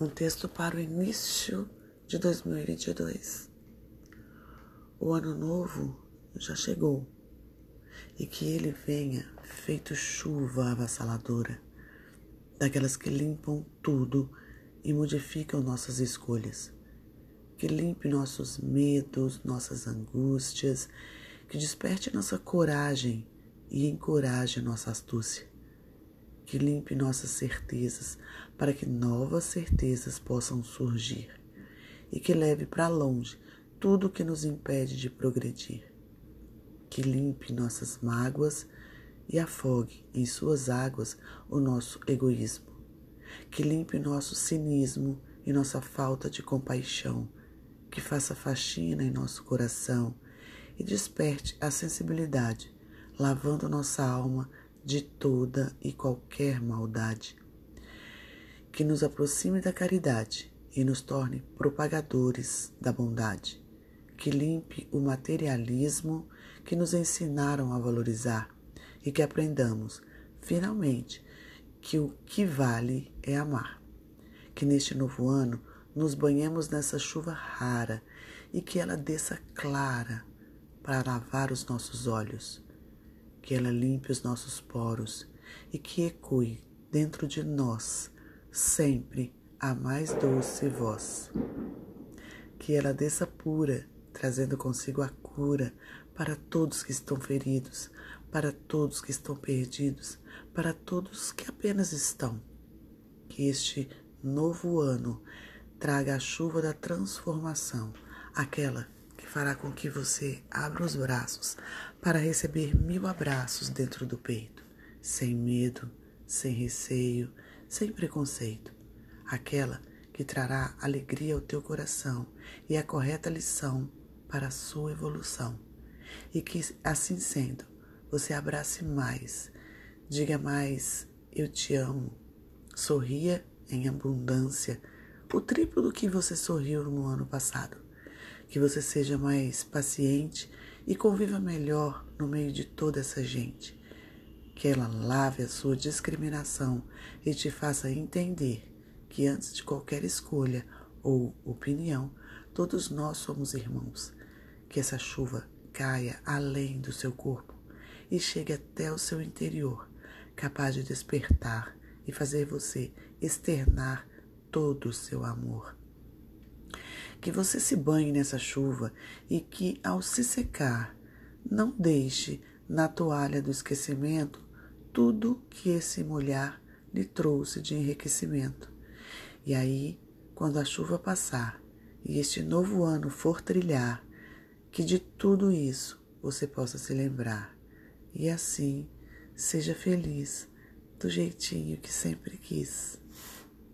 Um texto para o início de 2022. O ano novo já chegou e que ele venha feito chuva avassaladora, daquelas que limpam tudo e modificam nossas escolhas, que limpe nossos medos, nossas angústias, que desperte nossa coragem e encoraje nossa astúcia que limpe nossas certezas para que novas certezas possam surgir e que leve para longe tudo que nos impede de progredir. Que limpe nossas mágoas e afogue em suas águas o nosso egoísmo. Que limpe nosso cinismo e nossa falta de compaixão. Que faça faxina em nosso coração e desperte a sensibilidade, lavando nossa alma de toda e qualquer maldade, que nos aproxime da caridade e nos torne propagadores da bondade, que limpe o materialismo que nos ensinaram a valorizar e que aprendamos, finalmente, que o que vale é amar. Que neste novo ano nos banhemos nessa chuva rara e que ela desça clara para lavar os nossos olhos que ela limpe os nossos poros e que ecoe dentro de nós sempre a mais doce voz. Que ela desça pura, trazendo consigo a cura para todos que estão feridos, para todos que estão perdidos, para todos que apenas estão. Que este novo ano traga a chuva da transformação, aquela fará com que você abra os braços para receber mil abraços dentro do peito, sem medo, sem receio, sem preconceito. Aquela que trará alegria ao teu coração e a correta lição para a sua evolução. E que, assim sendo, você abrace mais, diga mais: Eu te amo. Sorria em abundância, o triplo do que você sorriu no ano passado que você seja mais paciente e conviva melhor no meio de toda essa gente. Que ela lave a sua discriminação e te faça entender que antes de qualquer escolha ou opinião, todos nós somos irmãos. Que essa chuva caia além do seu corpo e chegue até o seu interior, capaz de despertar e fazer você externar todo o seu amor que você se banhe nessa chuva e que, ao se secar, não deixe na toalha do esquecimento tudo que esse molhar lhe trouxe de enriquecimento. E aí, quando a chuva passar e este novo ano for trilhar, que de tudo isso você possa se lembrar. E assim, seja feliz do jeitinho que sempre quis.